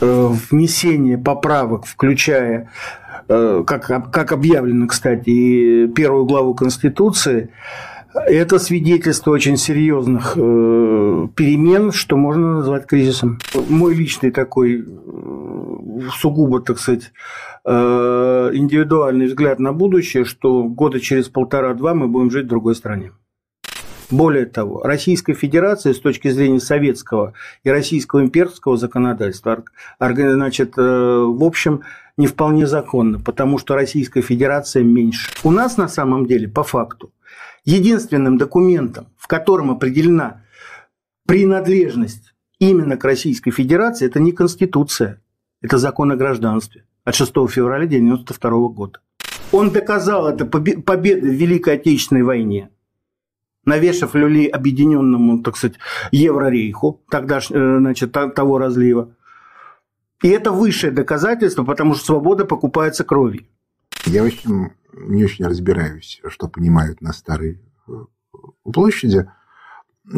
э, внесение поправок, включая, э, как, как объявлено, кстати, и первую главу Конституции, это свидетельство очень серьезных э, перемен, что можно назвать кризисом. Мой личный такой сугубо, так сказать, индивидуальный взгляд на будущее, что года через полтора-два мы будем жить в другой стране. Более того, Российская Федерация с точки зрения советского и российского имперского законодательства, значит, э, в общем, не вполне законно, потому что Российская Федерация меньше. У нас на самом деле, по факту, единственным документом, в котором определена принадлежность именно к Российской Федерации, это не Конституция, это закон о гражданстве от 6 февраля 1992 года. Он доказал это победой в Великой Отечественной войне – навешав люлей объединенному, так сказать, Еврорейху, тогда, э, значит, того разлива. И это высшее доказательство, потому что свобода покупается кровью. Я очень, не очень разбираюсь, что понимают на Старой э, площади.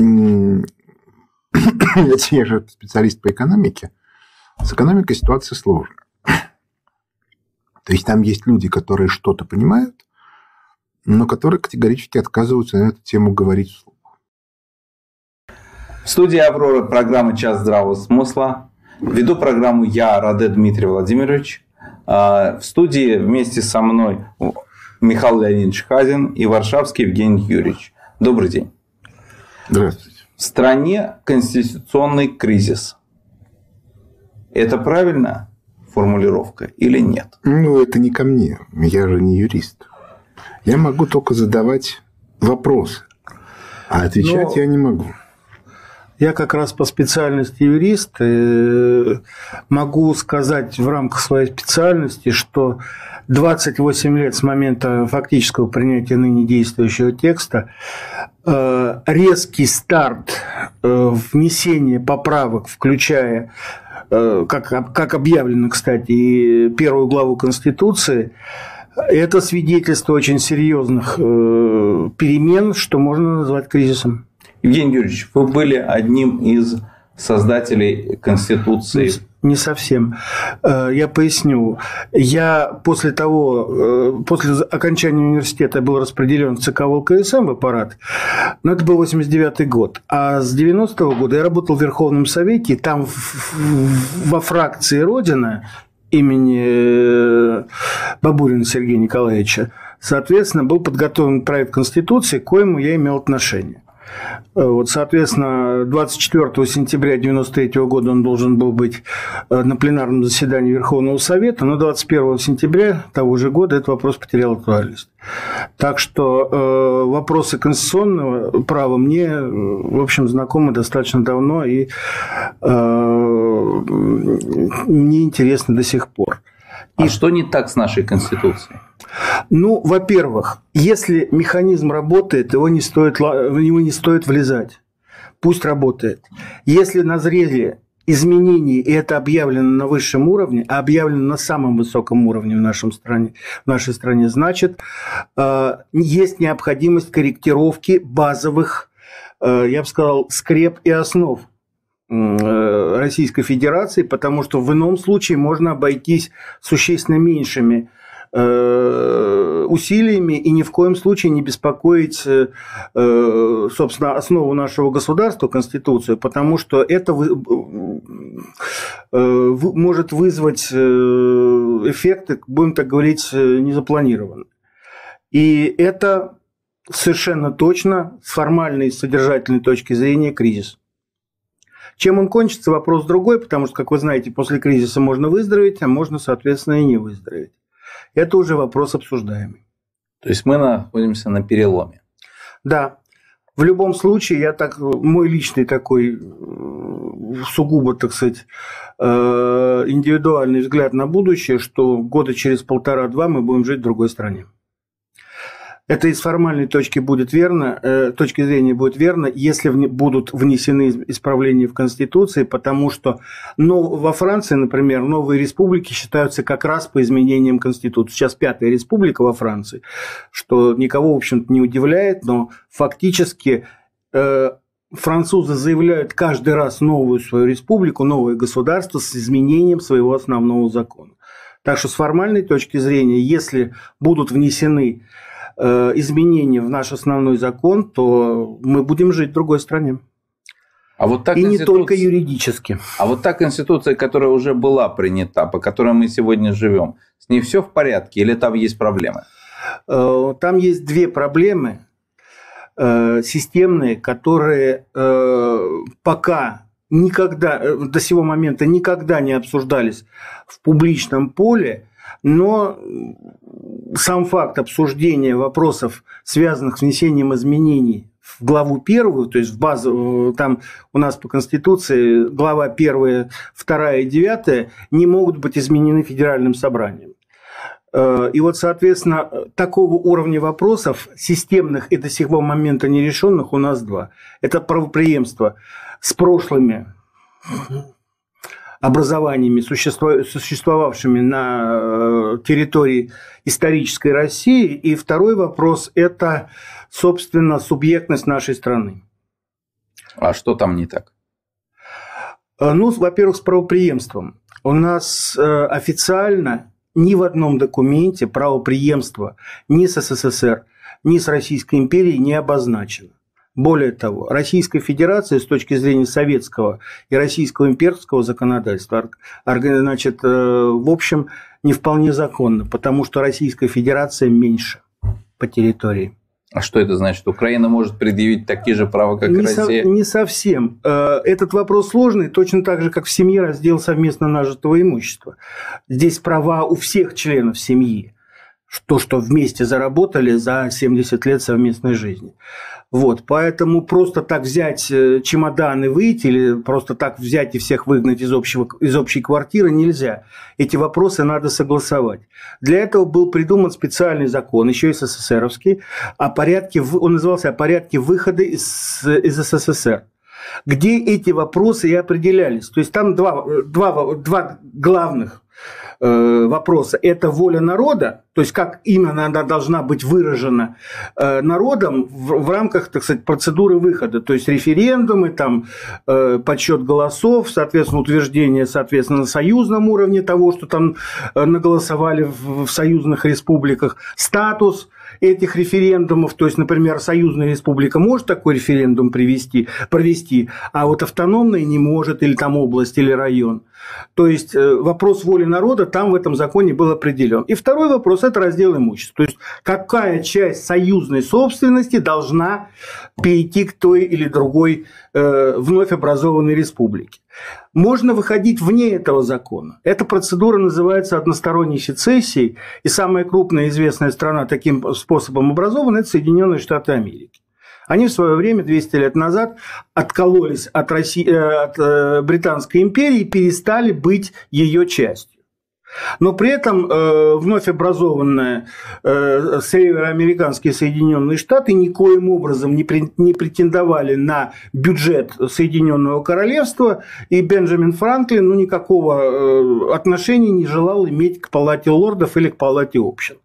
Я же специалист по экономике. С экономикой ситуация сложная. То есть там есть люди, которые что-то понимают, но которые категорически отказываются на эту тему говорить вслух. В студии «Аврора» программа «Час здравого смысла». Веду программу я, Раде Дмитрий Владимирович. А, в студии вместе со мной Михаил Леонидович Хазин и Варшавский Евгений Юрьевич. Добрый день. Здравствуйте. В стране конституционный кризис. Это правильно формулировка или нет? Ну, это не ко мне. Я же не юрист. Я могу только задавать вопросы, а отвечать Но... я не могу. Я как раз по специальности юрист э, могу сказать в рамках своей специальности, что 28 лет с момента фактического принятия ныне действующего текста э, резкий старт э, внесения поправок, включая как, как объявлено, кстати, первую главу Конституции, это свидетельство очень серьезных э, перемен, что можно назвать кризисом. Евгений Юрьевич, вы были одним из создателей Конституции. Не совсем. Э, я поясню. Я после того, э, после окончания университета был распределен в ЦК ВЛКСМ в аппарат, но это был 89 год. А с 90 -го года я работал в Верховном Совете, и там во фракции «Родина» имени э, Бабурина Сергея Николаевича, соответственно, был подготовлен проект Конституции, к коему я имел отношение. Э, вот, соответственно, 24 сентября 1993 года он должен был быть э, на пленарном заседании Верховного Совета, но 21 сентября того же года этот вопрос потерял актуальность. Так что э, вопросы конституционного права мне, в общем, знакомы достаточно давно и э, мне интересны до сих пор. И а что не так с нашей Конституцией? Ну, во-первых, если механизм работает, его не стоит, в него не стоит влезать. Пусть работает. Если назрели изменений, и это объявлено на высшем уровне, а объявлено на самом высоком уровне в, нашем стране, в нашей стране, значит, э, есть необходимость корректировки базовых, э, я бы сказал, скреп и основ Российской Федерации, потому что в ином случае можно обойтись существенно меньшими Э, усилиями и ни в коем случае не беспокоить, э, э, собственно, основу нашего государства, Конституцию, потому что это может вызвать эффекты, будем так говорить, незапланированные. И это совершенно точно с формальной содержательной точки зрения кризис. Чем он кончится, вопрос другой, потому что, как вы знаете, после кризиса можно выздороветь, а можно, соответственно, и не выздороветь это уже вопрос обсуждаемый. То есть мы находимся на переломе. Да. В любом случае, я так, мой личный такой э, сугубо, так сказать, э, индивидуальный взгляд на будущее, что года через полтора-два мы будем жить в другой стране. Это из формальной точки будет верно, э, точки зрения будет верно, если будут внесены исправления в Конституции, потому что ну, во Франции, например, новые республики считаются как раз по изменениям Конституции. Сейчас пятая республика во Франции, что никого, в общем-то, не удивляет, но фактически э, французы заявляют каждый раз новую свою республику, новое государство с изменением своего основного закона. Так что с формальной точки зрения, если будут внесены изменения в наш основной закон, то мы будем жить в другой стране. А вот так И не только юридически. А вот та конституция, которая уже была принята, по которой мы сегодня живем, с ней все в порядке или там есть проблемы? Э, там есть две проблемы э, системные, которые пока никогда, э, до сего момента никогда не обсуждались в публичном поле, но сам факт обсуждения вопросов, связанных с внесением изменений в главу первую, то есть в базу, э, там у нас по Конституции глава первая, вторая и девятая не могут быть изменены федеральным собранием. Э, и вот, соответственно, такого уровня вопросов, системных и до сего момента нерешенных, у нас два. Это правоприемство с прошлыми образованиями, существовавшими на э, территории исторической России. И второй вопрос – это, собственно, субъектность нашей страны. А что там не так? Э, ну, во-первых, с правоприемством. У нас э, официально ни в одном документе правоприемство ни с СССР, ни с Российской империей не обозначено. Более того, Российская Федерация с точки зрения советского и российского имперского законодательства, значит, э, в общем, не вполне законно, потому что Российская Федерация меньше по территории. А что это значит? Украина может предъявить такие же права, как не Россия? Со, не совсем. Э, этот вопрос сложный, точно так же, как в семье раздел совместно нажитого имущества. Здесь права у всех членов семьи. То, что вместе заработали за 70 лет совместной жизни. Вот, поэтому просто так взять э, чемодан и выйти, или просто так взять и всех выгнать из, общего, из общей квартиры нельзя. Эти вопросы надо согласовать. Для этого был придуман специальный закон, еще и СССРовский, о порядке, он назывался «О порядке выхода из, из СССР» где эти вопросы и определялись. То есть там два, два, два главных Э, вопроса – это воля народа, то есть как именно она должна быть выражена э, народом в, в рамках, так сказать, процедуры выхода, то есть референдумы, там, э, подсчет голосов, соответственно, утверждение, соответственно, на союзном уровне того, что там наголосовали в, в союзных республиках, статус – этих референдумов, то есть, например, Союзная Республика может такой референдум привести, провести, а вот автономная не может, или там область, или район. То есть э, вопрос воли народа там в этом законе был определен. И второй вопрос – это раздел имущества. То есть какая часть союзной собственности должна перейти к той или другой э, вновь образованной республике. Можно выходить вне этого закона. Эта процедура называется односторонней сецессией, и самая крупная известная страна таким способом образована – это Соединенные Штаты Америки. Они в свое время, 200 лет назад, откололись от, России, э, от э, Британской империи и перестали быть ее частью. Но при этом э, вновь образованные э, североамериканские Соединенные Штаты никоим образом не, при, не претендовали на бюджет Соединенного Королевства, и Бенджамин Франклин ну, никакого э, отношения не желал иметь к палате лордов или к палате общин.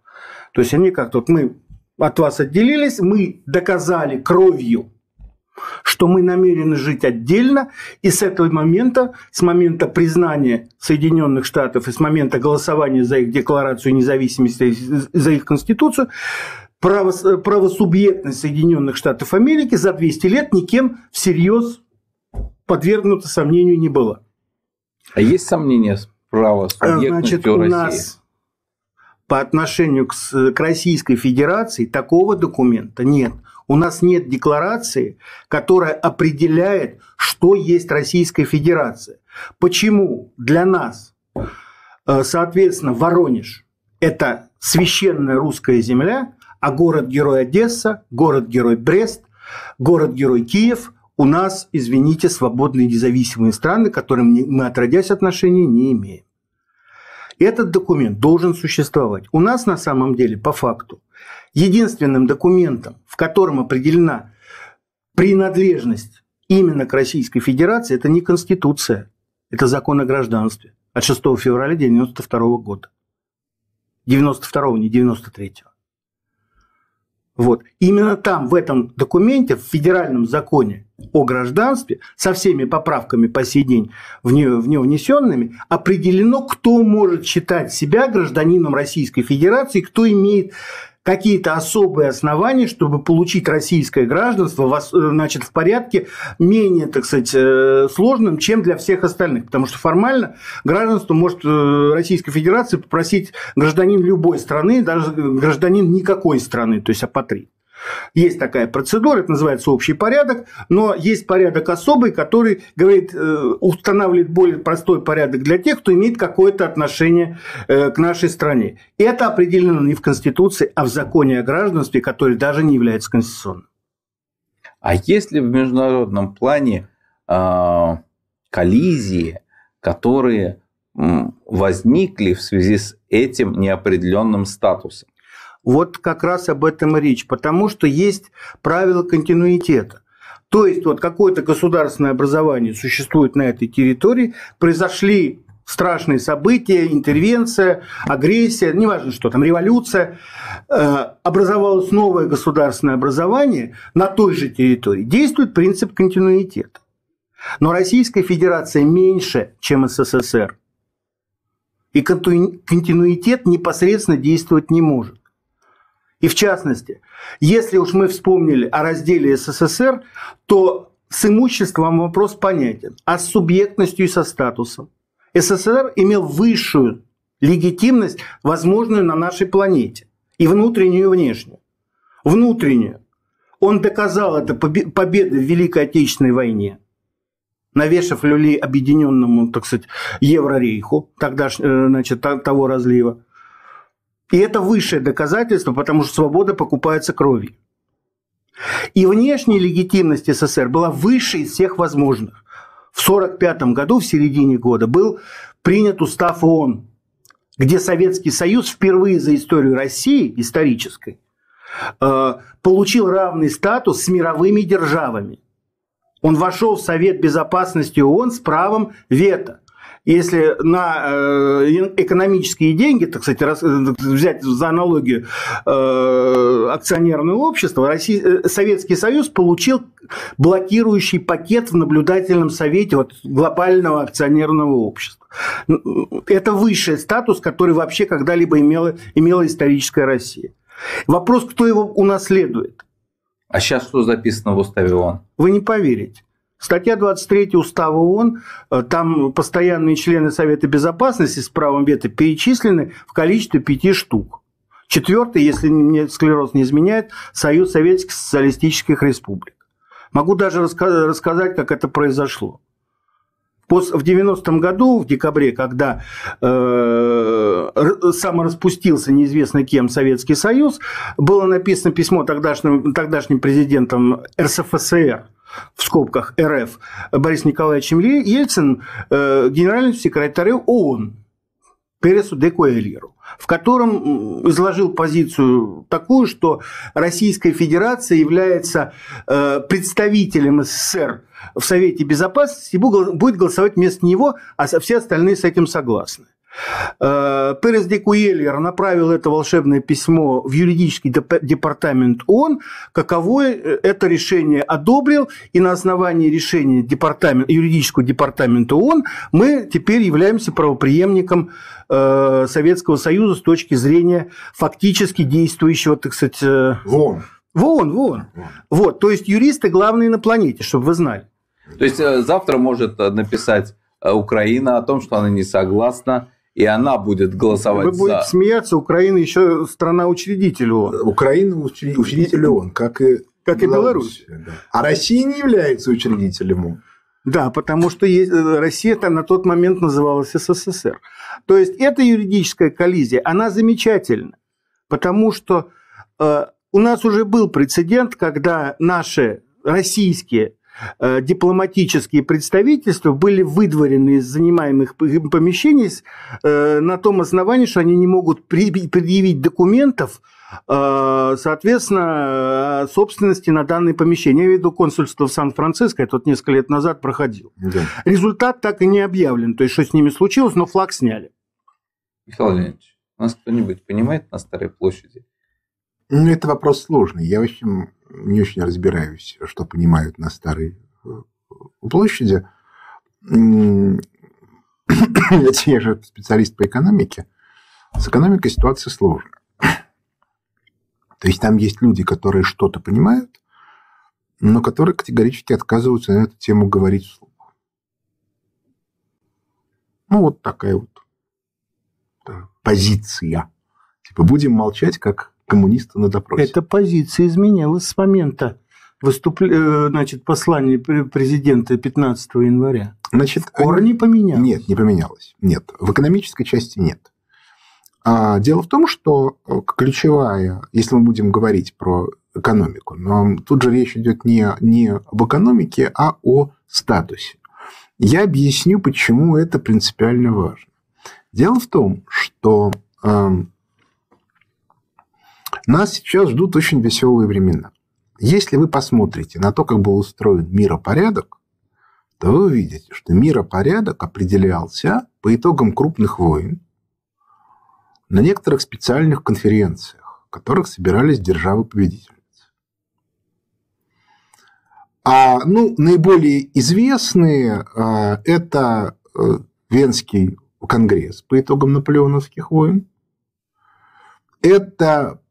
То есть они как-то вот мы от вас отделились, мы доказали кровью что мы намерены жить отдельно, и с этого момента, с момента признания Соединенных Штатов и с момента голосования за их декларацию независимости, за их конституцию, право, правосубъектность Соединенных Штатов Америки за 200 лет никем всерьез подвергнута сомнению не была. А есть сомнения с правосубъектностью Значит, у России? нас по отношению к, к Российской Федерации такого документа нет. У нас нет декларации, которая определяет, что есть Российская Федерация. Почему для нас, э, соответственно, Воронеж – это священная русская земля, а город-герой Одесса, город-герой Брест, город-герой Киев у нас, извините, свободные независимые страны, к которым мы, отродясь отношения, не имеем. Этот документ должен существовать. У нас на самом деле, по факту, единственным документом, в котором определена принадлежность именно к Российской Федерации, это не Конституция, это закон о гражданстве от 6 февраля 1992 года. 92 не 93 -го. Вот. Именно там, в этом документе, в федеральном законе о гражданстве, со всеми поправками по сей день в нее, в нее внесенными, определено, кто может считать себя гражданином Российской Федерации, кто имеет какие-то особые основания, чтобы получить российское гражданство значит, в порядке менее, так сказать, э, сложным, чем для всех остальных. Потому что формально гражданство может э, Российской Федерации попросить гражданин любой страны, даже гражданин никакой страны, то есть апатрид. Есть такая процедура, это называется общий порядок, но есть порядок особый, который говорит, э, устанавливает более простой порядок для тех, кто имеет какое-то отношение э, к нашей стране. И это определено не в Конституции, а в законе о гражданстве, который даже не является конституционным. А есть ли в международном плане э, коллизии, которые возникли в связи с этим неопределенным статусом? Вот как раз об этом и речь, потому что есть правила континуитета. То есть вот какое-то государственное образование существует на этой территории, произошли страшные события, интервенция, агрессия, неважно что там, революция, э, образовалось новое государственное образование на той же территории, действует принцип континуитета. Но Российская Федерация меньше, чем СССР. И континуитет непосредственно действовать не может. И в частности, если уж мы вспомнили о разделе СССР, то с имуществом вопрос понятен, а с субъектностью и со статусом. СССР имел высшую легитимность, возможную на нашей планете, и внутреннюю, и внешнюю. Внутреннюю. Он доказал это победой в Великой Отечественной войне, навешав люлей объединенному, так сказать, Еврорейху, тогда, э, значит, того разлива. И это высшее доказательство, потому что свобода покупается кровью. И внешняя легитимность СССР была выше из всех возможных. В 1945 году, в середине года, был принят устав ООН, где Советский Союз впервые за историю России, исторической, э, получил равный статус с мировыми державами. Он вошел в Совет Безопасности ООН с правом вето если на э, экономические деньги, так сказать, взять за аналогию э, акционерное общество, Россия, э, Советский Союз получил блокирующий пакет в наблюдательном совете вот, глобального акционерного общества. Это высший статус, который вообще когда-либо имела, имела историческая Россия. Вопрос, кто его унаследует. А сейчас что записано в уставе ООН? Вы не поверите. Статья 23 Устава ООН, э, там постоянные члены Совета Безопасности с правом вето перечислены в количестве пяти штук. Четвертый, если мне склероз не изменяет, Союз Советских Социалистических Республик. Могу даже рассказать, как это произошло. В 90-м году, в декабре, когда э, самораспустился неизвестно кем Советский Союз, было написано письмо тогдашним, тогдашним президентом РСФСР в скобках РФ Борис Николаевич Ельцин э, генеральному секретарю ООН Пересу де Куэльеру, в котором изложил позицию такую, что Российская Федерация является э, представителем СССР в Совете Безопасности и будет голосовать вместо него, а все остальные с этим согласны. Э, Перес де Куэльер направил это волшебное письмо в юридический департамент ООН, каковое э, это решение одобрил, и на основании решения департамент, юридического департамента ООН мы теперь являемся правоприемником э, Советского Союза с точки зрения фактически действующего, так сказать... Вон. Вон, вон. Вот, то есть юристы главные на планете, чтобы вы знали. То есть завтра может написать Украина о том, что она не согласна и она будет голосовать Вы за... будете смеяться, Украина еще страна-учредитель ООН. Украина учредитель ООН, как и как и Беларусь. Да. А Россия не является учредителем ООН. Да, потому что э, Россия там на тот момент называлась СССР. То есть эта юридическая коллизия, она замечательна, потому что э, у нас уже был прецедент, когда наши российские дипломатические представительства были выдворены из занимаемых помещений э, на том основании, что они не могут предъявить документов, э, соответственно, собственности на данное помещение. Я веду консульство в Сан-Франциско, это вот несколько лет назад проходил. Да. Результат так и не объявлен, то есть, что с ними случилось, но флаг сняли. Михаил Леонидович, у нас кто-нибудь понимает на Старой площади, Ну, это вопрос сложный. Я, в общем, не очень разбираюсь, что понимают на Старой э, площади. Я же специалист по экономике. С экономикой ситуация сложная. То есть там есть люди, которые что-то понимают, но которые категорически отказываются на эту тему говорить вслух. Ну, вот такая вот позиция. Типа, будем молчать, как коммунисты на допросе. Эта позиция изменилась с момента выступления, э, значит, послания президента 15 января. Значит, в корне поменялось? Нет, не поменялось. Нет, в экономической части нет. А дело в том, что э, ключевая, если мы будем говорить про экономику, но тут же речь идет не, не об экономике, а о статусе. Я объясню, почему это принципиально важно. Дело в том, что э, нас сейчас ждут очень веселые времена. Если вы посмотрите на то, как был устроен миропорядок, то вы увидите, что миропорядок определялся по итогам крупных войн на некоторых специальных конференциях, в которых собирались державы-победительницы. А ну, наиболее известные а, это э, Венский конгресс по итогам наполеоновских войн, это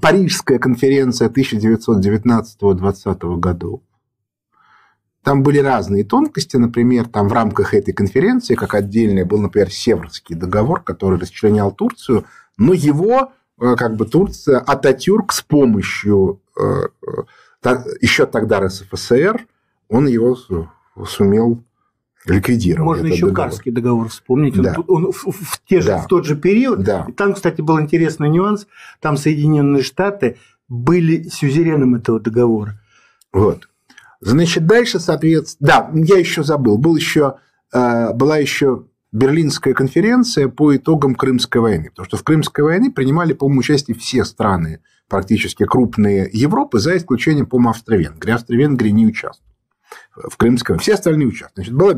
Парижская конференция 1919-20 годов. Там были разные тонкости. Например, там в рамках этой конференции, как отдельный, был, например, Северский договор, который расчленял Турцию, но его э, как бы Турция, Ататюрк с помощью э, э, еще тогда РСФСР, он его сумел ликвидировал. Можно еще договор. Карский договор вспомнить. Да. Он, он в, в, те же, да. в тот же период. Да. И там, кстати, был интересный нюанс. Там Соединенные Штаты были сюзереном этого договора. Вот. Значит, дальше, соответственно... Да, я еще забыл. Был еще, э, была еще Берлинская конференция по итогам Крымской войны. Потому что в Крымской войне принимали, по-моему, участие все страны, практически крупные Европы, за исключением, по-моему, Австро-Венгрии. Австро-Венгрия не участвовала в Крымском, все остальные участвуют. Значит, была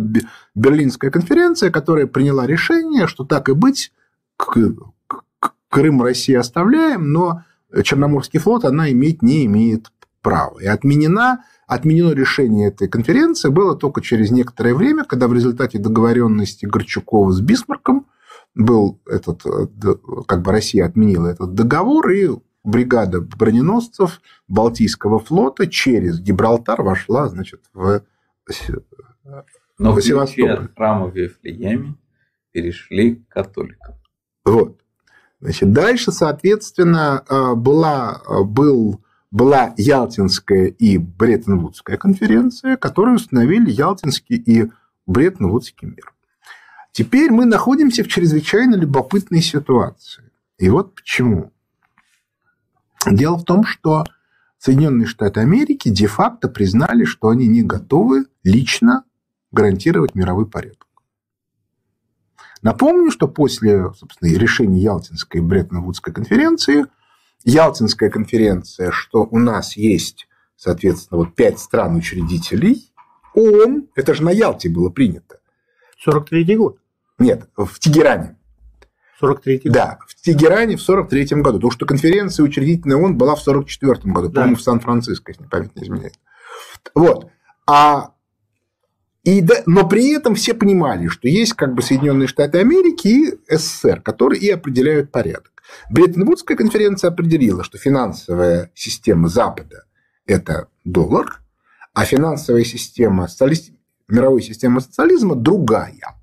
Берлинская конференция, которая приняла решение, что так и быть, Крым России оставляем, но Черноморский флот она иметь не имеет права. И отменена, отменено решение этой конференции было только через некоторое время, когда в результате договоренности Горчакова с Бисмарком был этот, как бы Россия отменила этот договор, и бригада броненосцев Балтийского флота через Гибралтар вошла, значит, в, Но в Севастополь. от храма в Вифлееме перешли к католикам. Вот. Значит, дальше, соответственно, а, была, а, был, была Ялтинская и Бреттон-Вудская конференция, которые установили Ялтинский и Бреттон-Вудский мир. Теперь мы находимся в чрезвычайно любопытной ситуации. И вот почему. Дело в том, что Соединенные Штаты Америки де-факто признали, что они не готовы лично гарантировать мировой порядок. Напомню, что после собственно, решения Ялтинской и Бреттон-Вудской конференции, Ялтинская конференция, что у нас есть, соответственно, вот пять стран-учредителей, ООН, это же на Ялте было принято. 43 год. Нет, в Тегеране. 43 год. Да, в Тегеране в 43 году. Потому что конференция учредительная ООН была в 44 году, да. по-моему, в Сан-Франциско, если память не изменяет. Вот. А и да, но при этом все понимали, что есть как бы Соединенные Штаты Америки и СССР, которые и определяют порядок. Бреттон-Вудская конференция определила, что финансовая система Запада – это доллар, а финансовая система социалист... мировой системы социализма – другая.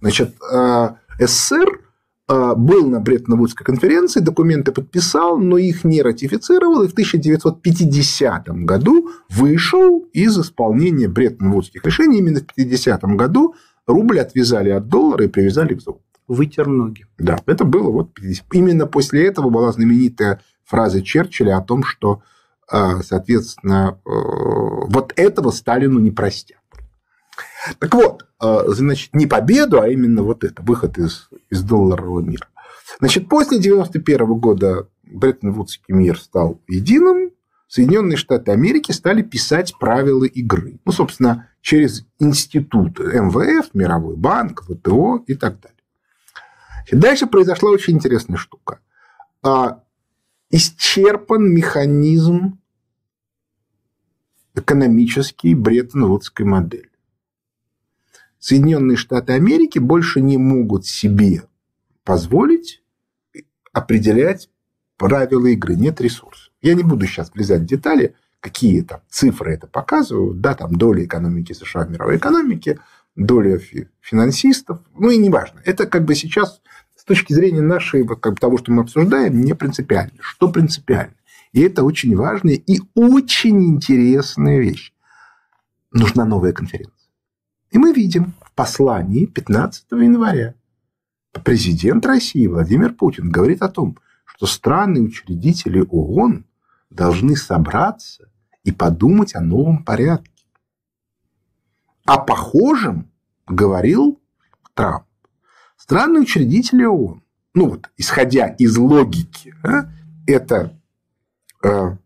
Значит, э, СССР а, был на Бреттон-Вудской конференции, документы подписал, но их не ратифицировал, и в 1950 году вышел из исполнения Бреттон-Вудских решений. Именно в 1950 году рубль отвязали от доллара и привязали к золоту. Вытер ноги. Да, это было вот 50. Именно после этого была знаменитая фраза Черчилля о том, что, а, соответственно, э, вот этого Сталину не простят. Так вот, а, значит, не победу, а именно вот это, выход из, из долларового мира. Значит, после 1991 года Бреттон-Вудский мир стал единым, Соединенные Штаты Америки стали писать правила игры. Ну, собственно, через институты МВФ, Мировой банк, ВТО и так далее. Дальше произошла очень интересная штука. А исчерпан механизм экономический Бреттон-Вудской модели. Соединенные Штаты Америки больше не могут себе позволить определять правила игры, нет ресурсов. Я не буду сейчас влезать в детали, какие там цифры это показывают, да, там доля экономики США в мировой экономике, доля финансистов, ну и неважно. Это как бы сейчас с точки зрения нашей, вот, как бы того, что мы обсуждаем, не принципиально. Что принципиально? И это очень важная и очень интересная вещь. Нужна новая конференция. И мы видим в послании 15 января президент России Владимир Путин говорит о том, что страны-учредители ООН должны собраться и подумать о новом порядке. О похожем говорил Трамп. Страны-учредители ООН, ну вот, исходя из логики, да, это, э,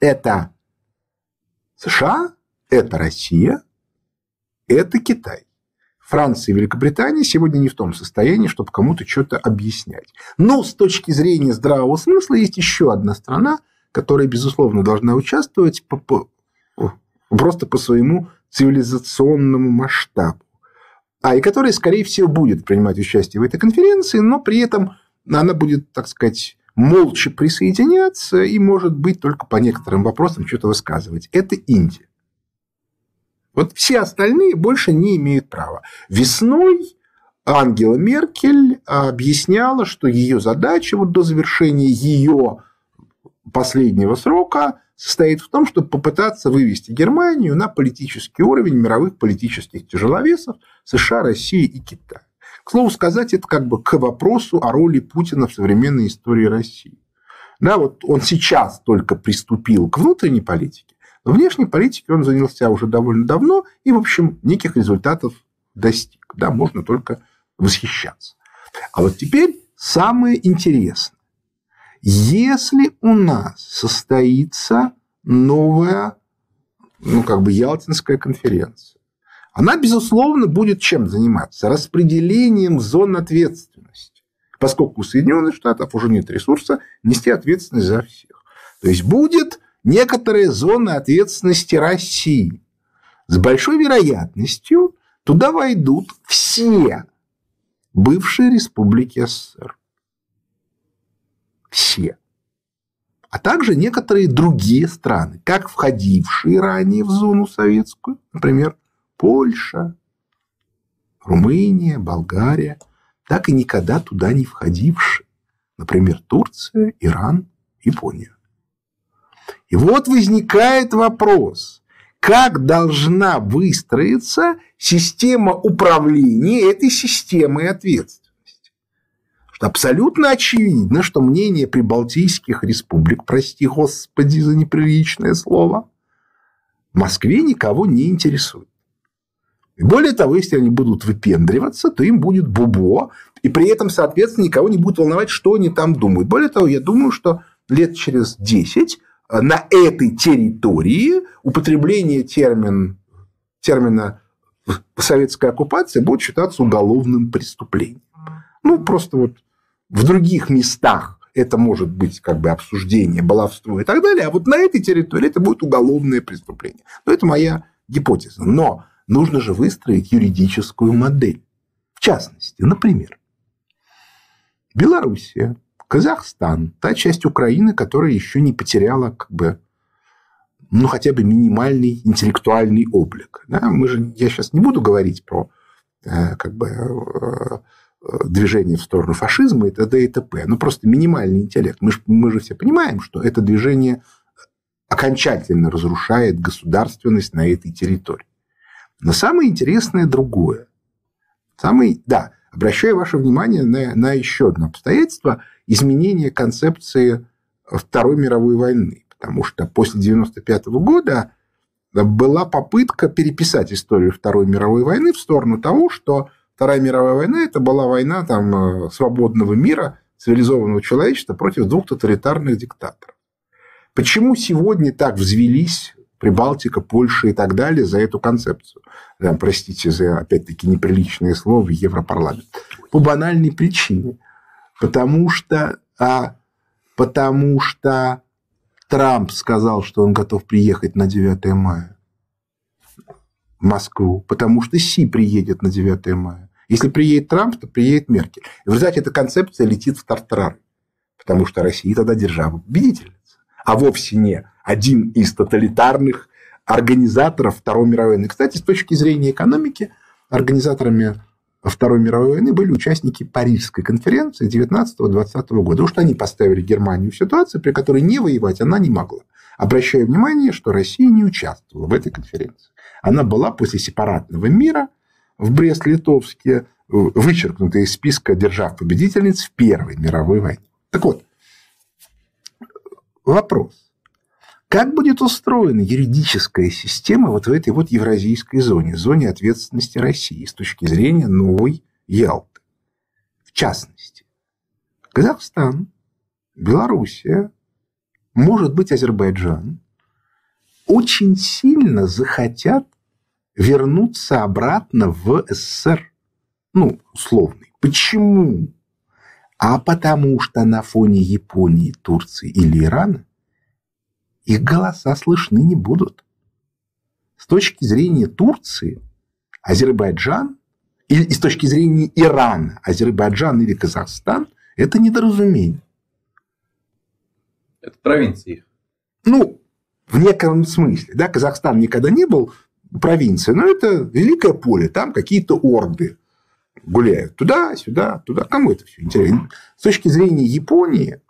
это США, это Россия, это Китай. Франция и Великобритания сегодня не в том состоянии, чтобы кому-то что-то объяснять. Но с точки зрения здравого смысла есть еще одна страна, которая, безусловно, должна участвовать по, по, просто по своему цивилизационному масштабу, а и которая, скорее всего, будет принимать участие в этой конференции, но при этом она будет, так сказать, молча присоединяться и, может быть, только по некоторым вопросам что-то высказывать. Это Индия. Вот все остальные больше не имеют права. Весной Ангела Меркель объясняла, что ее задача вот до завершения ее последнего срока состоит в том, чтобы попытаться вывести Германию на политический уровень мировых политических тяжеловесов США, России и Китая. К слову сказать, это как бы к вопросу о роли Путина в современной истории России. Да, вот он сейчас только приступил к внутренней политике, Внешней политикой он занялся уже довольно давно и, в общем, неких результатов достиг. Да, можно только восхищаться. А вот теперь самое интересное. Если у нас состоится новая, ну, как бы Ялтинская конференция, она, безусловно, будет чем заниматься? Распределением зон ответственности. Поскольку у Соединенных Штатов уже нет ресурса нести ответственность за всех. То есть будет некоторые зоны ответственности России. С большой вероятностью туда войдут все бывшие республики СССР. Все. А также некоторые другие страны, как входившие ранее в зону советскую, например, Польша, Румыния, Болгария, так и никогда туда не входившие, например, Турция, Иран, Япония. И вот возникает вопрос, как должна выстроиться система управления этой системой ответственности. Что абсолютно очевидно, что мнение прибалтийских республик, прости господи за неприличное слово, в Москве никого не интересует. И более того, если они будут выпендриваться, то им будет бубо, и при этом, соответственно, никого не будет волновать, что они там думают. Более того, я думаю, что лет через 10 на этой территории употребление термин, термина советская оккупация будет считаться уголовным преступлением. Ну, просто вот в других местах это может быть как бы обсуждение, баловство и так далее, а вот на этой территории это будет уголовное преступление. Но это моя гипотеза. Но нужно же выстроить юридическую модель. В частности, например, Белоруссия Казахстан, та часть Украины, которая еще не потеряла как бы ну, хотя бы минимальный интеллектуальный облик. Да? Мы же, я сейчас не буду говорить про э, как бы, э, движение в сторону фашизма и т.д. и т.п. Ну, просто минимальный интеллект. Мы же, мы же все понимаем, что это движение окончательно разрушает государственность на этой территории. Но самое интересное другое. Самый, да, обращаю ваше внимание на, на еще одно обстоятельство – изменение концепции Второй мировой войны. Потому что после 1995 года была попытка переписать историю Второй мировой войны в сторону того, что Вторая мировая война – это была война там, свободного мира, цивилизованного человечества против двух тоталитарных диктаторов. Почему сегодня так взвелись Прибалтика, Польша и так далее за эту концепцию? Простите за, опять-таки, неприличное слово Европарламент. По банальной причине. Потому что а, потому что Трамп сказал, что он готов приехать на 9 мая в Москву, потому что Си приедет на 9 мая. Если приедет Трамп, то приедет Меркель. И в результате эта концепция летит в тартарары, потому что Россия тогда держава победительница, а вовсе не один из тоталитарных организаторов Второй мировой войны. Кстати, с точки зрения экономики, организаторами Второй мировой войны были участники Парижской конференции 19-20 года. Уж они поставили Германию в ситуацию, при которой не воевать она не могла. Обращаю внимание, что Россия не участвовала в этой конференции. Она была после сепаратного мира в Брест-Литовске вычеркнута из списка держав-победительниц в Первой мировой войне. Так вот, вопрос. Как будет устроена юридическая система вот в этой вот евразийской зоне, зоне ответственности России с точки зрения новой Ялты? В частности, Казахстан, Белоруссия, может быть, Азербайджан очень сильно захотят вернуться обратно в СССР. Ну, условный. Почему? А потому что на фоне Японии, Турции или Ирана их голоса слышны не будут. С точки зрения Турции, Азербайджан, и, и с точки зрения Ирана, Азербайджан или Казахстан, это недоразумение. Это провинции их. Ну, в неком смысле. Да, Казахстан никогда не был провинцией, но это великое поле, там какие-то орды гуляют туда, сюда, туда. Кому это все интересно? С точки зрения Японии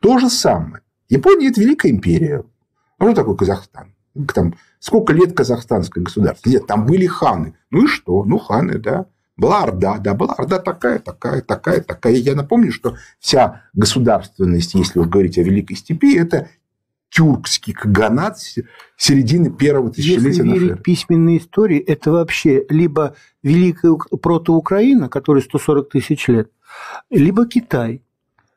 то же самое. Япония – это великая империя. А что такое Казахстан? Там, сколько лет казахстанское государство? Нет, там были ханы. Ну и что? Ну, ханы, да. Была Орда, да, была Орда такая, такая, такая, такая. Я напомню, что вся государственность, если вы говорите о Великой Степи, это тюркский каганат середины первого тысячелетия Если верить письменной истории, это вообще либо Великая протоукраина, которой 140 тысяч лет, либо Китай.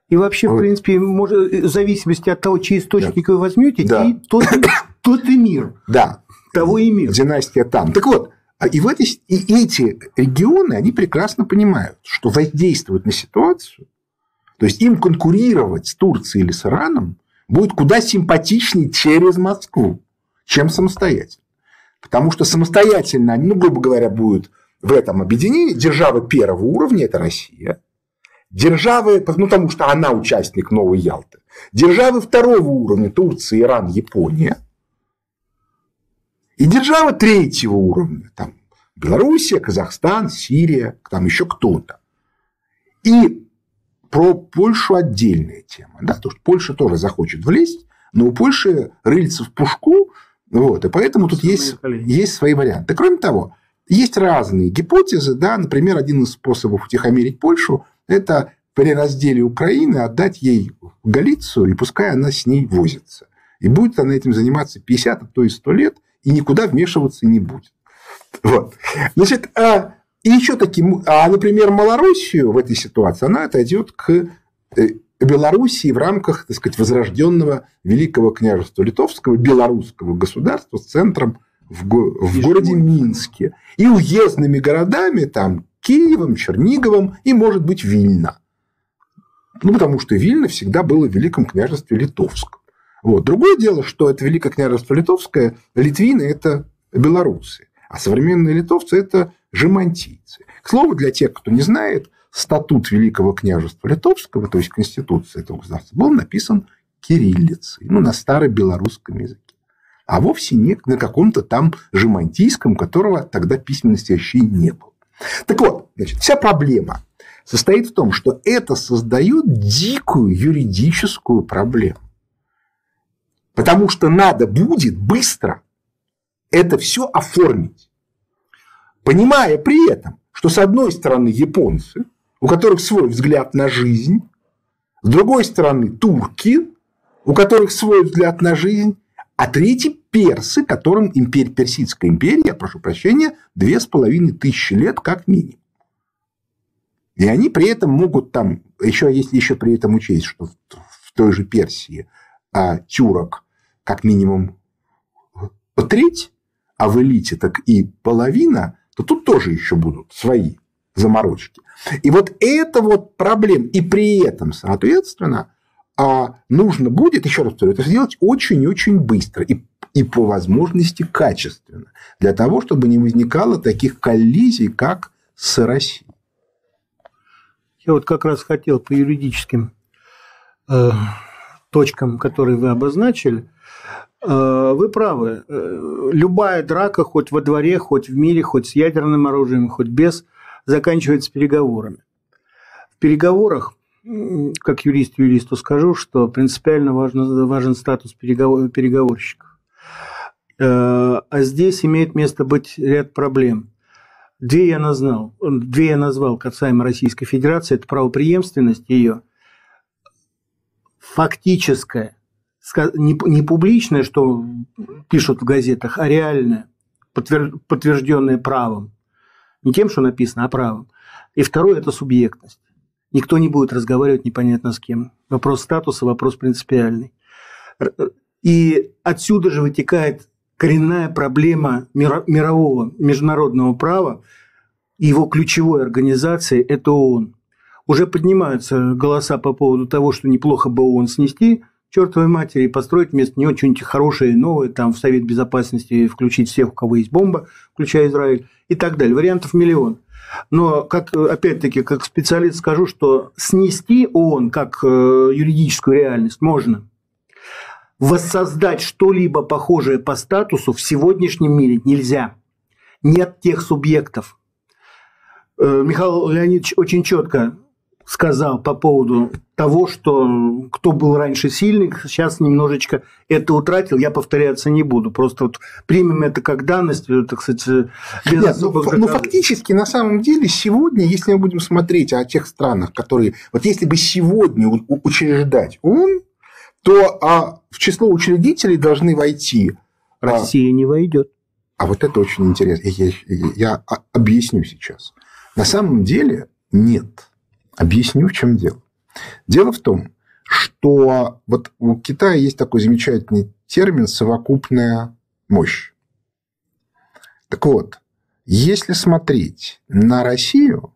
И вообще, в принципе, может, в зависимости от того, чей источник да. вы возьмете, да. и тот, тот и мир. Да. Того и мир. Династия там. Так вот, а и, в этой, и эти регионы, они прекрасно понимают, что воздействовать на ситуацию, то есть им конкурировать с Турцией или с Ираном, будет куда симпатичнее через Москву, чем самостоятельно. Потому что самостоятельно они, ну, грубо говоря, будут в этом объединении держава первого уровня – это Россия, Державы, потому что она участник Новой Ялты. Державы второго уровня – Турция, Иран, Япония. И державы третьего уровня – там Белоруссия, Казахстан, Сирия, там еще кто-то. И про Польшу отдельная тема. Да? Потому что Польша тоже захочет влезть, но у Польши рыльца в пушку, вот, и поэтому тут есть, есть свои варианты. Кроме того, есть разные гипотезы. Да? Например, один из способов утихомирить Польшу это при разделе Украины отдать ей Галицию, и пускай она с ней возится. И будет она этим заниматься 50, а то и 100 лет, и никуда вмешиваться не будет. Вот. Значит, а, и еще таким, а, например, Малороссию в этой ситуации, она отойдет к э, Белоруссии в рамках, так сказать, возрожденного Великого княжества Литовского, белорусского государства с центром в, в городе Минске. И уездными городами, там, Киевом, Черниговым и, может быть, Вильно. Ну, потому что Вильно всегда было в Великом княжестве Литовском. Вот. Другое дело, что это Великое княжество Литовское, литвины – это белорусы, а современные литовцы – это жемантийцы. К слову, для тех, кто не знает, статут Великого княжества Литовского, то есть Конституция этого государства, был написан кириллицей, ну, на старобелорусском языке. А вовсе не на каком-то там жемантийском, которого тогда письменности вообще не было. Так вот, значит, вся проблема состоит в том, что это создает дикую юридическую проблему. Потому что надо будет быстро это все оформить. Понимая при этом, что с одной стороны японцы, у которых свой взгляд на жизнь, с другой стороны турки, у которых свой взгляд на жизнь, а третий – персы, которым империя, Персидская империя, прошу прощения, две с половиной тысячи лет как минимум. И они при этом могут там, еще если еще при этом учесть, что в той же Персии а, тюрок как минимум треть, а в элите так и половина, то тут тоже еще будут свои заморочки. И вот это вот проблема. И при этом, соответственно, а нужно будет, еще раз повторю, это сделать очень-очень быстро и, и по возможности качественно, для того, чтобы не возникало таких коллизий, как с Россией. Я вот как раз хотел по юридическим э, точкам, которые вы обозначили, э, вы правы. Э, любая драка, хоть во дворе, хоть в мире, хоть с ядерным оружием, хоть без, заканчивается переговорами. В переговорах как юрист юристу скажу, что принципиально важен, важен статус переговор, переговорщиков. Э, а здесь имеет место быть ряд проблем. Две я назвал, две я назвал касаемо Российской Федерации. Это правоприемственность ее, фактическая, не публичная, что пишут в газетах, а реальная, подтвержденная правом. Не тем, что написано, а правом. И второе – это субъектность. Никто не будет разговаривать непонятно с кем. Вопрос статуса, вопрос принципиальный. И отсюда же вытекает коренная проблема мирового международного права, его ключевой организации – это ООН. Уже поднимаются голоса по поводу того, что неплохо бы ООН снести чертовой матери и построить вместо нее что-нибудь хорошее, новое, там в Совет Безопасности включить всех, у кого есть бомба, включая Израиль и так далее. Вариантов миллион. Но, как, опять-таки, как специалист скажу, что снести ООН как э, юридическую реальность можно. Воссоздать что-либо похожее по статусу в сегодняшнем мире нельзя. Нет тех субъектов. Э, Михаил Леонидович очень четко сказал по поводу того, что кто был раньше сильный, сейчас немножечко это утратил, я повторяться не буду. Просто вот примем это как данность, э, так сказать, э, без Нет, ну, ну, фактически, на самом деле, сегодня, если мы будем смотреть о тех странах, которые... Вот если бы сегодня учреждать ООН, то а, в число учредителей должны войти... А, Россия а, не войдет. А вот это очень интересно. Я, я, я объясню сейчас. На самом деле нет. Объясню, в чем дело. Дело в том, что вот у Китая есть такой замечательный термин «совокупная мощь». Так вот, если смотреть на Россию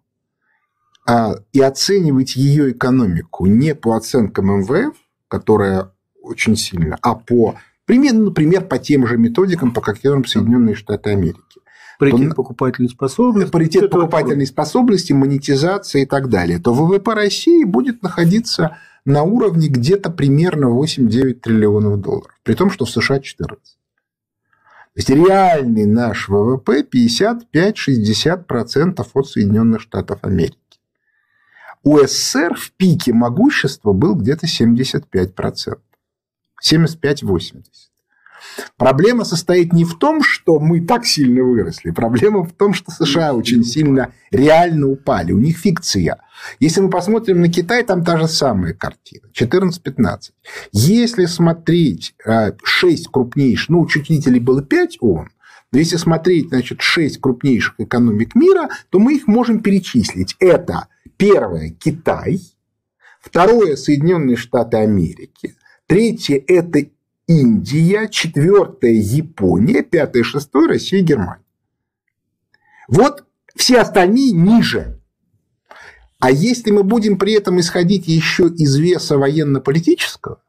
а, и оценивать ее экономику не по оценкам МВФ, которая очень сильно, а по примерно, например, по тем же методикам, по которым Соединенные Штаты Америки, паритет то, покупательной способности, паритет покупательной способности, монетизация и так далее, то ВВП России будет находиться на уровне где-то примерно 8-9 триллионов долларов, при том, что в США 14. То есть реальный наш ВВП 55-60% от Соединенных Штатов Америки. У СССР в пике могущества был где-то 75%. 75-80%. Проблема состоит не в том, что мы так сильно выросли. Проблема в том, что США очень сильно реально упали. У них фикция. Если мы посмотрим на Китай, там та же самая картина. 14-15. Если смотреть 6 э, крупнейших, ну, учредителей было 5 ООН, но если смотреть, значит, 6 крупнейших экономик мира, то мы их можем перечислить. Это первое – Китай, второе – Соединенные Штаты Америки, третье – это Индия, четвертая Япония, пятая, шестая Россия, Германия. Вот все остальные ниже. А если мы будем при этом исходить еще из веса военно-политического,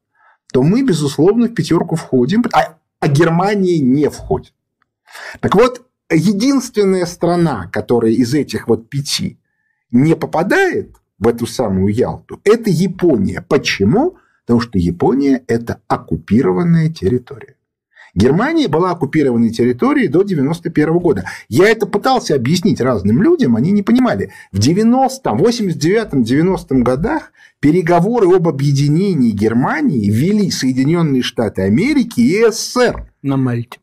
то мы, безусловно, в пятерку входим, а, а Германия не входит. Так вот, единственная страна, которая из этих вот пяти не попадает в эту самую Ялту, это Япония. Почему? Потому что Япония – это оккупированная территория. Германия была оккупированной территорией до 1991 года. Я это пытался объяснить разным людям, они не понимали. В 90-м, 89-90 годах переговоры об объединении Германии вели Соединенные Штаты Америки и СССР. На Мальте.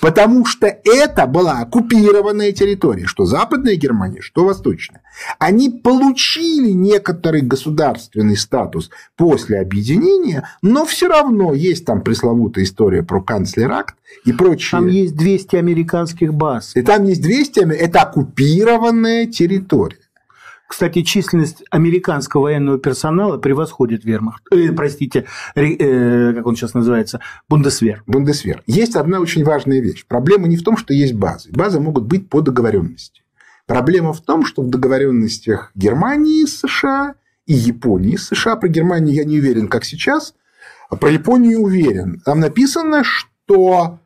Потому что это была оккупированная территория, что Западная Германия, что Восточная. Они получили некоторый государственный статус после объединения, но все равно есть там пресловутая история про канцлеракт и прочее. Там есть 200 американских баз. И там есть 200, это оккупированная территория. Кстати, численность американского военного персонала превосходит вермахт. Э, простите, э, как он сейчас называется, Бундесвер. Бундесвер. Есть одна очень важная вещь. Проблема не в том, что есть базы. Базы могут быть по договоренности. Проблема в том, что в договоренностях Германии с США и Японии с США. Про Германию я не уверен, как сейчас. А про Японию уверен. Там написано, что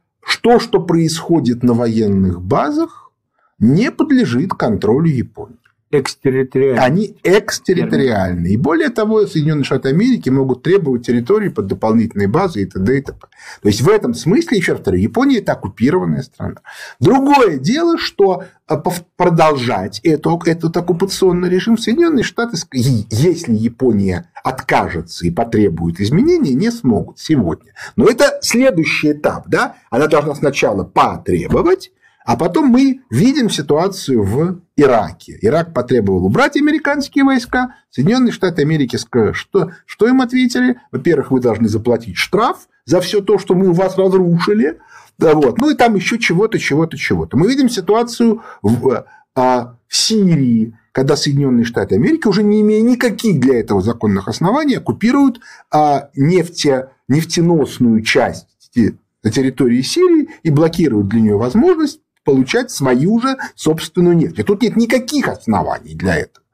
то, что происходит на военных базах, не подлежит контролю Японии. Экстерриториальные. Они экстерриториальные. И более того, Соединенные Штаты Америки могут требовать территории под дополнительные базы и т.д. и т.п. То есть, в этом смысле, еще раз повторю, Япония – это оккупированная страна. Другое дело, что а, продолжать эту, этот оккупационный режим Соединенные Штаты, если Япония откажется и потребует изменений, не смогут сегодня. Но это следующий этап. Да? Она должна сначала потребовать, а потом мы видим ситуацию в Ираке. Ирак потребовал убрать американские войска. Соединенные Штаты Америки сказали, что, что им ответили? Во-первых, вы должны заплатить штраф за все то, что мы у вас разрушили. Да, вот. Ну и там еще чего-то, чего-то, чего-то. Мы видим ситуацию в, а, в Сирии, когда Соединенные Штаты Америки, уже не имея никаких для этого законных оснований, оккупируют а, нефте, нефтеносную часть на территории Сирии и блокируют для нее возможность получать свою же собственную нефть. И тут нет никаких оснований для этого.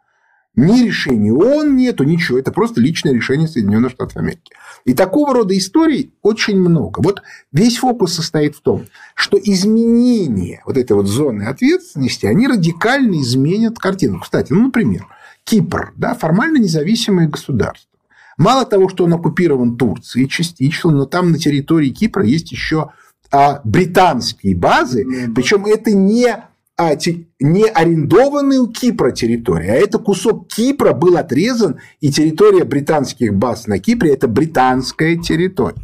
Ни решения ООН нету, ничего. Это просто личное решение Соединенных Штатов Америки. И такого рода историй очень много. Вот весь фокус состоит в том, что изменения вот этой вот зоны ответственности, они радикально изменят картину. Кстати, ну, например, Кипр, да, формально независимое государство. Мало того, что он оккупирован Турцией частично, но там на территории Кипра есть еще а, британские базы, причем это не а, не арендованные у Кипра территории, а это кусок Кипра был отрезан, и территория британских баз на Кипре – это британская территория.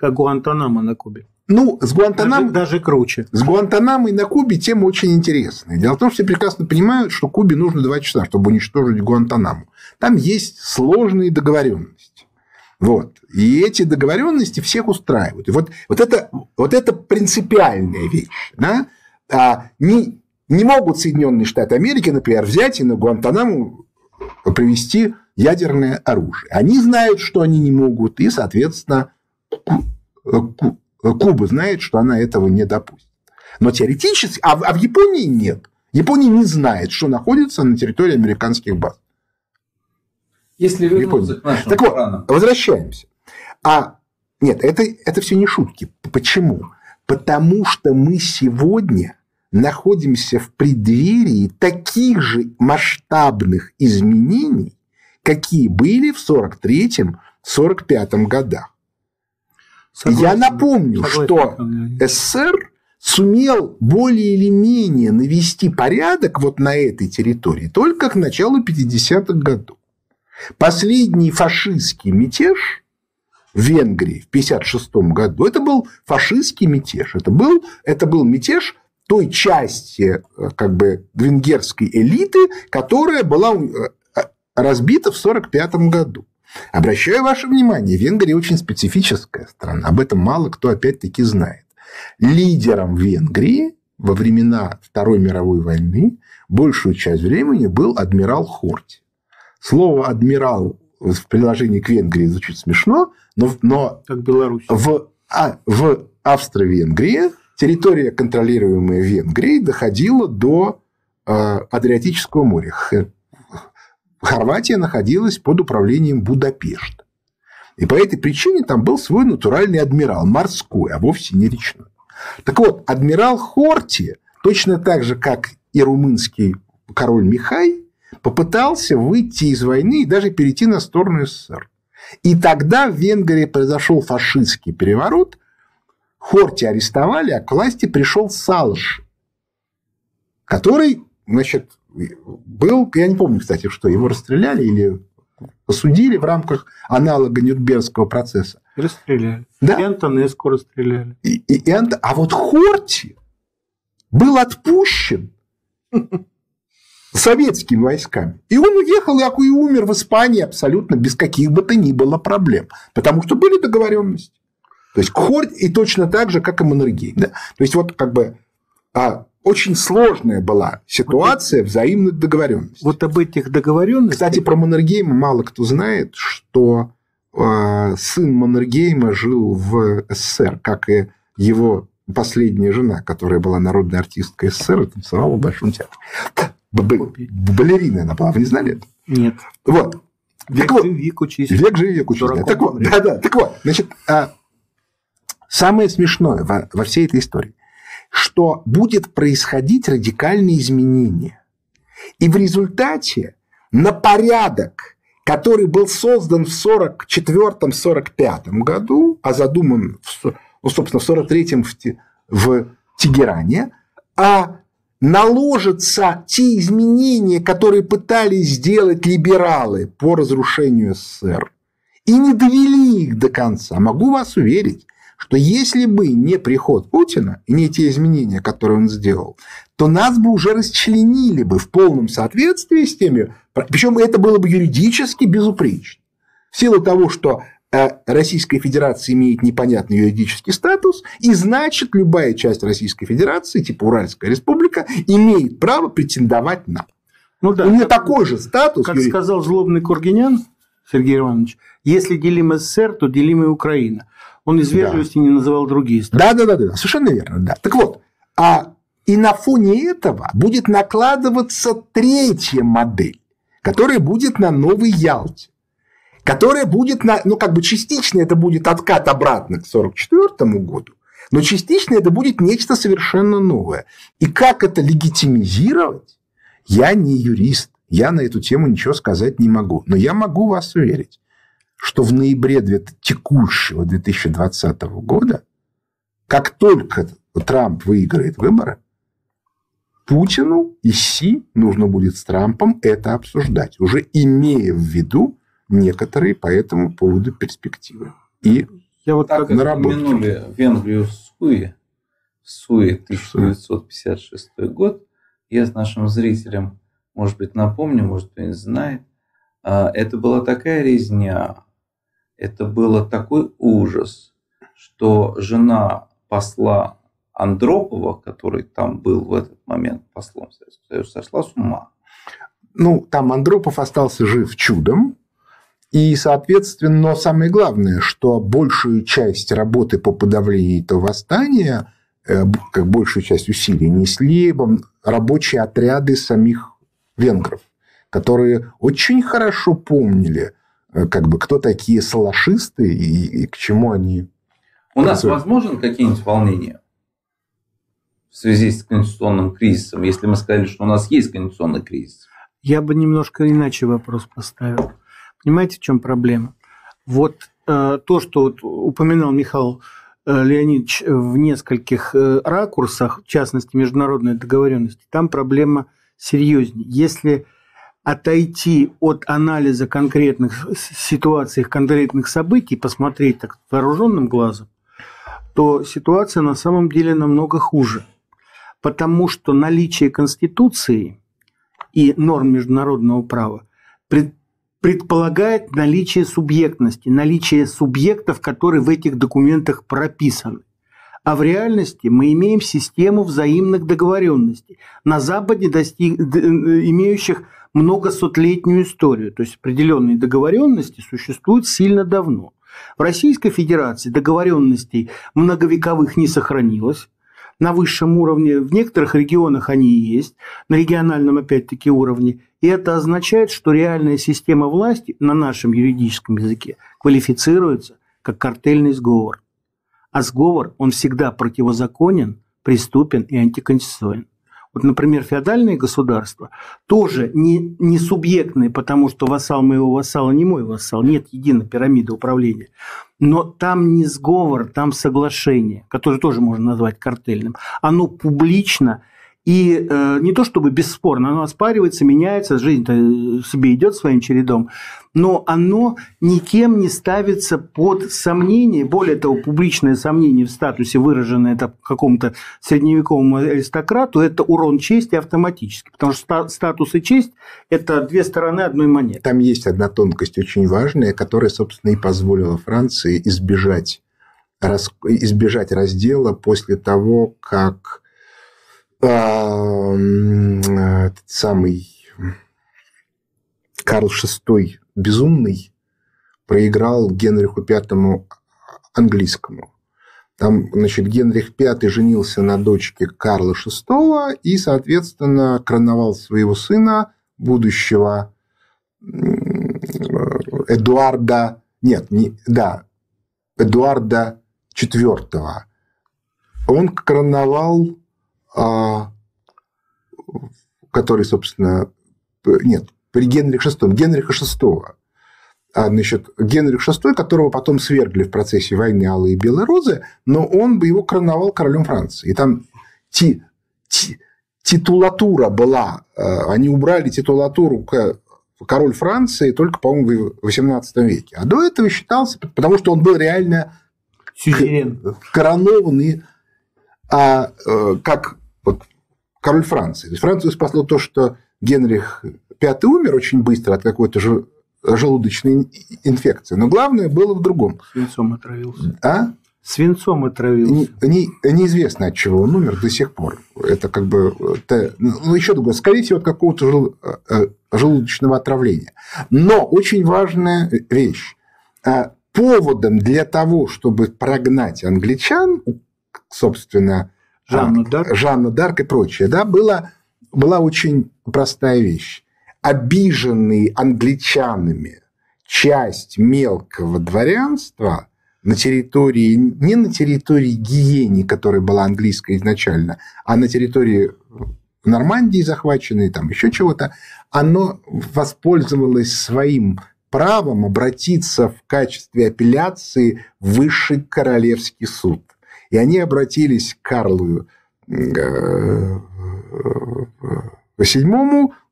Как Гуантанамо на Кубе. Ну, с Гуантанамо... Даже, даже круче. С Гуантанамо и на Кубе тема очень интересная. Дело в том, что все прекрасно понимают, что Кубе нужно два часа, чтобы уничтожить Гуантанамо. Там есть сложные договоренности. Вот. И эти договоренности всех устраивают. И вот, вот, это, вот это принципиальная вещь. Да? А не, не могут Соединенные Штаты Америки, например, взять и на Гуантанаму привести ядерное оружие. Они знают, что они не могут, и, соответственно, Куба знает, что она этого не допустит. Но теоретически, а, а в Японии нет. Япония не знает, что находится на территории американских баз. Если вернуться к нашим Так вот, возвращаемся. А нет, это, это все не шутки. Почему? Потому что мы сегодня находимся в преддверии таких же масштабных изменений, какие были в 43-45 годах. Согласен. Я напомню, Согласен. что СССР сумел более или менее навести порядок вот на этой территории только к началу 50-х годов. Последний фашистский мятеж в Венгрии в 1956 году, это был фашистский мятеж. Это был, это был мятеж той части э, как бы, венгерской элиты, которая была э, разбита в 1945 году. Обращаю ваше внимание, Венгрия очень специфическая страна. Об этом мало кто опять-таки знает. Лидером Венгрии во времена Второй мировой войны большую часть времени был адмирал Хорти. Слово «адмирал» в приложении к Венгрии звучит смешно, но, но как Беларусь. В, а, в Австро-Венгрии территория, контролируемая Венгрией, доходила до э, Адриатического моря. Хорватия находилась под управлением Будапешта. И по этой причине там был свой натуральный адмирал, морской, а вовсе не речной. Так вот, адмирал Хорти, точно так же, как и румынский король Михай, попытался выйти из войны и даже перейти на сторону СССР. И тогда в Венгрии произошел фашистский переворот, Хорти арестовали, а к власти пришел Салыш, который, значит, был, я не помню, кстати, что его расстреляли или посудили в рамках аналога Нюрнбергского процесса. Расстреляли. Да? И Антонеску расстреляли. И, и, и, а вот Хорти был отпущен советскими войсками. И он уехал и умер в Испании абсолютно без каких бы то ни было проблем. Потому что были договоренности. То есть Хорт и точно так же, как и Маннергейм. Да? То есть вот как бы а, очень сложная была ситуация вот взаимных договоренностей. Вот об этих договоренностях. Кстати, про Маннергейма мало кто знает, что э, сын Маннергейма жил в СССР, как и его последняя жена, которая была народной артисткой СССР и танцевала в Большом театре. Балерина она была, вы не знали это? Нет. Вот. Век вот, живи, век учись. Век живи, век учись. Да. Так вот, да, да. Так вот, значит, а, самое смешное во, во всей этой истории, что будет происходить радикальные изменения. И в результате на порядок, который был создан в 44-45 году, а задуман, в, ну, собственно, в 43-м в, в Тегеране, а наложатся те изменения, которые пытались сделать либералы по разрушению СССР, и не довели их до конца. Могу вас уверить, что если бы не приход Путина и не те изменения, которые он сделал, то нас бы уже расчленили бы в полном соответствии с теми, причем это было бы юридически безупречно. В силу того, что Российская Федерация имеет непонятный юридический статус, и значит, любая часть Российской Федерации, типа Уральская Республика, имеет право претендовать на. Ну да. У нее как- такой же статус. Как юри- сказал злобный Кургинян Сергей Иванович, если делим СССР, то делим и Украина. Он из Да. вежливости не называл другие страны. Да, да, да, да, совершенно верно, да. Так вот, а и на фоне этого будет накладываться третья модель, которая будет на Новой Ялте, которая будет на, ну как бы частично это будет откат обратно к 1944 году, но частично это будет нечто совершенно новое. И как это легитимизировать, я не юрист, я на эту тему ничего сказать не могу. Но я могу вас уверить, что в ноябре текущего 2020 года, как только Трамп выиграет выборы, Путину и Си нужно будет с Трампом это обсуждать, уже имея в виду некоторые по этому поводу перспективы. И Я вот Так как- наработки. упомянули Венгрию Суи, Суи 1956 год, я с нашим зрителям, может быть, напомню, может, кто не знает, а, это была такая резня, это было такой ужас, что жена посла Андропова, который там был в этот момент послом Советского Союза, сошла с ума. ну, там Андропов остался жив чудом. И, соответственно, но самое главное, что большую часть работы по подавлению этого восстания, э, как большую часть усилий, несли рабочие отряды самих венгров, которые очень хорошо помнили, э, как бы, кто такие салашисты и, и к чему они У нас возможен какие-нибудь волнения в связи с конституционным кризисом, если мы сказали, что у нас есть конституционный кризис? Я бы немножко иначе вопрос поставил. Понимаете, в чем проблема? Вот э, то, что вот упоминал Михаил э, Леонидович в нескольких э, ракурсах, в частности, международной договоренности, там проблема серьезнее. Если отойти от анализа конкретных ситуаций, конкретных событий, посмотреть так вооруженным глазом, то ситуация на самом деле намного хуже. Потому что наличие Конституции и норм международного права пред- предполагает наличие субъектности, наличие субъектов, которые в этих документах прописаны. А в реальности мы имеем систему взаимных договоренностей, на Западе достиг, имеющих многосотлетнюю историю. То есть определенные договоренности существуют сильно давно. В Российской Федерации договоренностей многовековых не сохранилось на высшем уровне. В некоторых регионах они есть, на региональном опять-таки уровне. И это означает, что реальная система власти на нашем юридическом языке квалифицируется как картельный сговор. А сговор, он всегда противозаконен, преступен и антиконституционен. Вот, например, феодальные государства тоже не, не субъектные, потому что вассал моего вассала не мой вассал, нет единой пирамиды управления. Но там не сговор, там соглашение, которое тоже можно назвать картельным. Оно публично и э, не то чтобы бесспорно, оно оспаривается, меняется, жизнь-то себе идет своим чередом, но оно никем не ставится под сомнение, более того, публичное сомнение в статусе, выраженное это какому-то средневековому аристократу, это урон чести автоматически, потому что ста- статус и честь – это две стороны одной монеты. Там есть одна тонкость очень важная, которая, собственно, и позволила Франции избежать, избежать раздела после того, как этот самый Карл VI безумный проиграл Генриху V английскому. Там, значит, Генрих V женился на дочке Карла VI и, соответственно, короновал своего сына, будущего Эдуарда, нет, не, да, Эдуарда IV. Он короновал, который, собственно, нет, при Генрихе VI, Генриха VI. А, значит, Генрих VI, которого потом свергли в процессе войны Алые и Белые Розы, но он бы его короновал королем Франции. И там ти, ти, титулатура была, а, они убрали титулатуру король Франции только, по-моему, в XVIII веке. А до этого считался, потому что он был реально Сюзерен. коронованный, а, э, как вот, король Франции. То есть Францию спасло то, что Генрих V умер очень быстро от какой-то же желудочной инфекции. Но главное было в другом. Свинцом отравился. А? Свинцом отравился. Не, не, неизвестно, от чего он умер до сих пор. Это как бы... Это, ну, еще другое. Скорее всего, от какого-то жел, э, желудочного отравления. Но очень важная вещь. А, поводом для того, чтобы прогнать англичан, собственно, Жанну Дарк, Жанну Дарк и прочее, да, была, была очень простая вещь. Обиженные англичанами часть мелкого дворянства – на территории, не на территории Гиени, которая была английская изначально, а на территории Нормандии захваченной, там еще чего-то, оно воспользовалось своим правом обратиться в качестве апелляции в Высший Королевский суд. И они обратились к Карлу VII,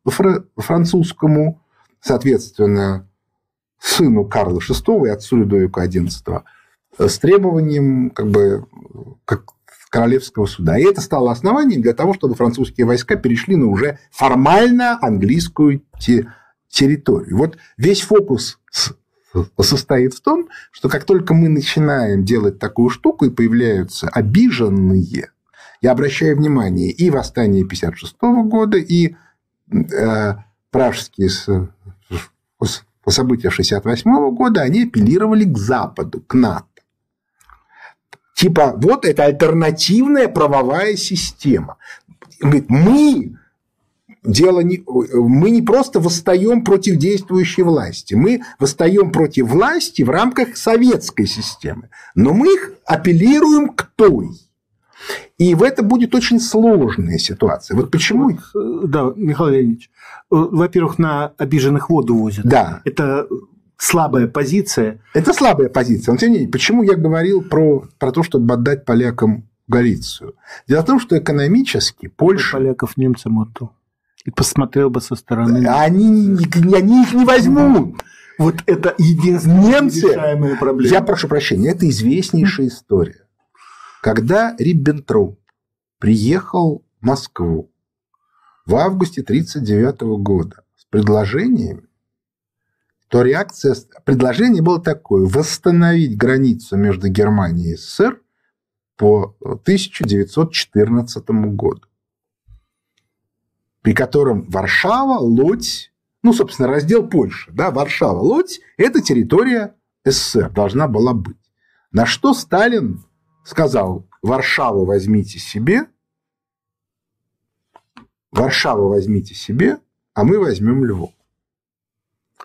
э, французскому, соответственно, сыну Карла VI и отцу Людовика XI, с требованием как бы, как королевского суда. И это стало основанием для того, чтобы французские войска перешли на уже формально английскую территорию. Вот весь фокус состоит в том, что как только мы начинаем делать такую штуку и появляются обиженные, я обращаю внимание, и восстание 56 года, и э, пражские события 68 года, они апеллировали к Западу, к НАТО. Типа, вот это альтернативная правовая система. Говорит, мы дело не, мы не просто восстаем против действующей власти, мы восстаем против власти в рамках советской системы, но мы их апеллируем к той. И в это будет очень сложная ситуация. Вот почему... Э, да, Михаил Леонидович, э, во-первых, на обиженных воду возят. Да. Это слабая позиция. Это слабая позиция. Но тем не менее, почему я говорил про, про то, чтобы отдать полякам Галицию? Дело в том, что экономически Польша... Поляков немцам отдал. И посмотрел бы со стороны. Они, они их не возьмут. Вот это единственная Немцы, решаемая проблема. Я прошу прощения, это известнейшая история. Когда Риббентроп приехал в Москву в августе 1939 года с предложениями, то реакция, предложение было такое – восстановить границу между Германией и СССР по 1914 году, при котором Варшава, Лодь, ну, собственно, раздел Польши, да, Варшава, Лодь – это территория СССР, должна была быть. На что Сталин сказал, Варшаву возьмите себе, Варшаву возьмите себе, а мы возьмем Львов.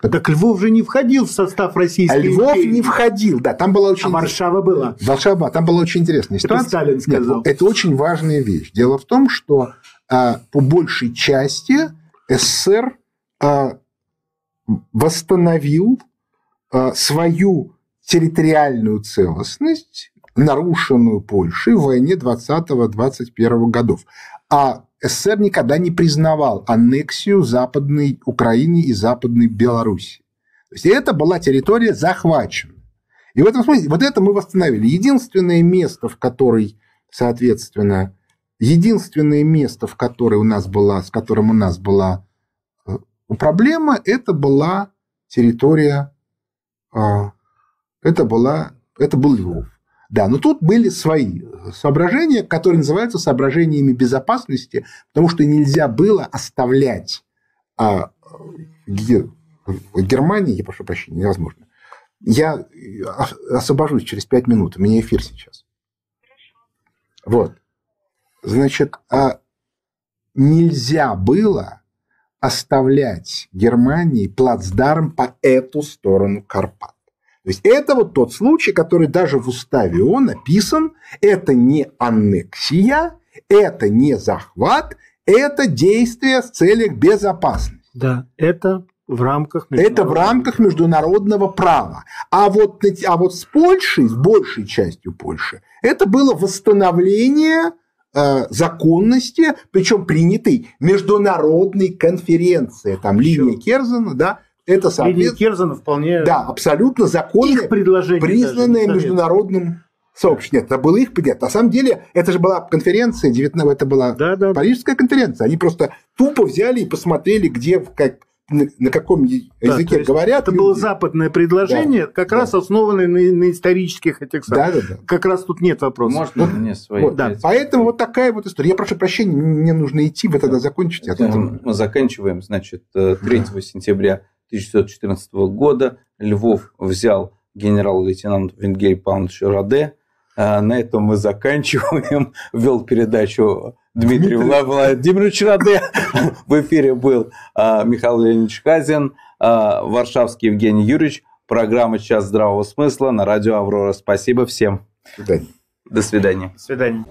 Так Львов же не входил в состав российской а Львов империи. не входил, да, там была очень... А Варшава была. Варшава, там была очень интересная ситуация. Это Сталин сказал. Нет, это очень важная вещь. Дело в том, что а, по большей части СССР а, восстановил а, свою территориальную целостность, нарушенную Польшей в войне 20-21 годов. А СССР никогда не признавал аннексию Западной Украины и Западной Беларуси. То есть это была территория захвачена. И в этом смысле вот это мы восстановили. Единственное место, в которой, соответственно, единственное место, в которое у нас была, с которым у нас была э, проблема, это была территория, а, это была, это был Львов. Да, но тут были свои соображения, которые называются соображениями безопасности, потому что нельзя было оставлять а, Германии, я прошу прощения, невозможно. Я освобожусь через пять минут, у меня эфир сейчас. Вот. Значит, а нельзя было оставлять Германии плацдарм по эту сторону Карпат. То есть это вот тот случай, который даже в уставе ООН написан. Это не аннексия, это не захват, это действие в целях безопасности. Да, это в рамках Это в рамках международного права. А вот, а вот с Польшей, с большей частью Польши, это было восстановление законности, причем принятой международной конференции. Там линия Керзена, да, это соответственно... Линия Керзена вполне... Да, абсолютно законное, признанное международным сообщество. Нет, это было их нет. На самом деле, это же была конференция, 19, это была да, да. Парижская конференция. Они просто тупо взяли и посмотрели, где, как, на каком языке да, говорят. Это люди. было западное предложение, да, как да. раз основанное на, на исторических этих самых. Да, да, да. Как раз тут нет вопросов. Можно мне свои? Вот, да. Поэтому вот такая вот история. Я прошу прощения, мне нужно идти, вы тогда закончите. А Мы заканчиваем, значит, 3 да. сентября 1914 года Львов взял генерал-лейтенант Венгель Павлович Раде, а на этом мы заканчиваем. Вел передачу Дмитрий, Дмитрий. Владимирович Раде. В эфире был а, Михаил Леонидович Хазин, а, Варшавский Евгений Юрьевич. Программа «Час здравого смысла» на радио «Аврора». Спасибо всем. До свидания. До свидания. До свидания.